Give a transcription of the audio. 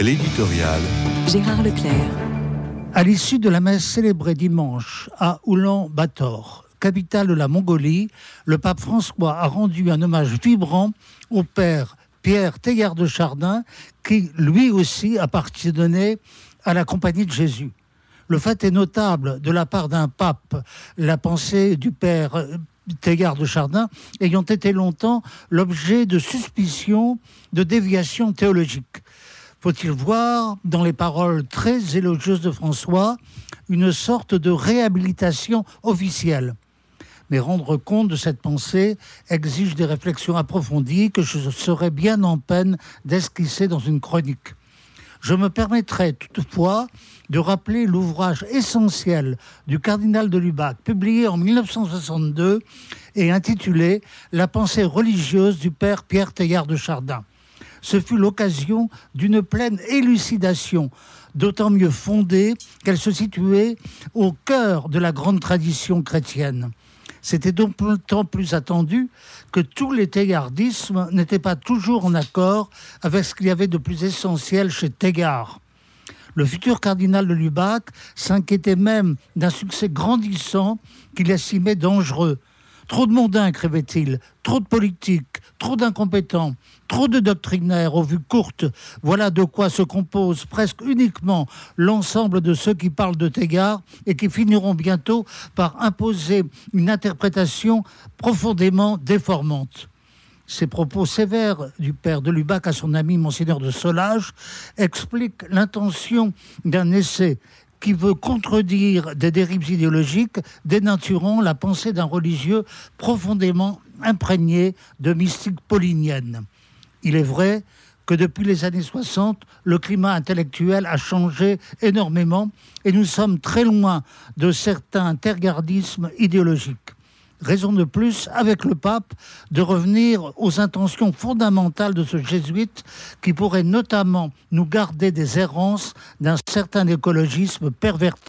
L'éditorial. Gérard Leclerc. À l'issue de la messe célébrée dimanche à Oulan-Bator, capitale de la Mongolie, le pape François a rendu un hommage vibrant au père Pierre Teilhard de Chardin, qui lui aussi appartenait à la compagnie de Jésus. Le fait est notable de la part d'un pape, la pensée du père Teilhard de Chardin ayant été longtemps l'objet de suspicions de déviation théologique. Faut-il voir dans les paroles très élogieuses de François une sorte de réhabilitation officielle? Mais rendre compte de cette pensée exige des réflexions approfondies que je serais bien en peine d'esquisser dans une chronique. Je me permettrai toutefois de rappeler l'ouvrage essentiel du cardinal de Lubac, publié en 1962 et intitulé La pensée religieuse du père Pierre Teilhard de Chardin. Ce fut l'occasion d'une pleine élucidation, d'autant mieux fondée qu'elle se situait au cœur de la grande tradition chrétienne. C'était donc tant plus attendu que tous les teilhardismes n'étaient pas toujours en accord avec ce qu'il y avait de plus essentiel chez Teilhard. Le futur cardinal de Lubac s'inquiétait même d'un succès grandissant qu'il estimait dangereux. Trop de mondains, écrivait-il, trop de politiques, trop d'incompétents, trop de doctrinaires aux vues courtes. Voilà de quoi se compose presque uniquement l'ensemble de ceux qui parlent de Tégard et qui finiront bientôt par imposer une interprétation profondément déformante. Ces propos sévères du père de Lubac à son ami Monseigneur de Solage expliquent l'intention d'un essai qui veut contredire des dérives idéologiques, dénaturant la pensée d'un religieux profondément imprégné de mystique paulinienne. Il est vrai que depuis les années 60, le climat intellectuel a changé énormément et nous sommes très loin de certains intergardismes idéologiques. Raison de plus, avec le pape, de revenir aux intentions fondamentales de ce jésuite qui pourrait notamment nous garder des errances d'un certain écologisme perverti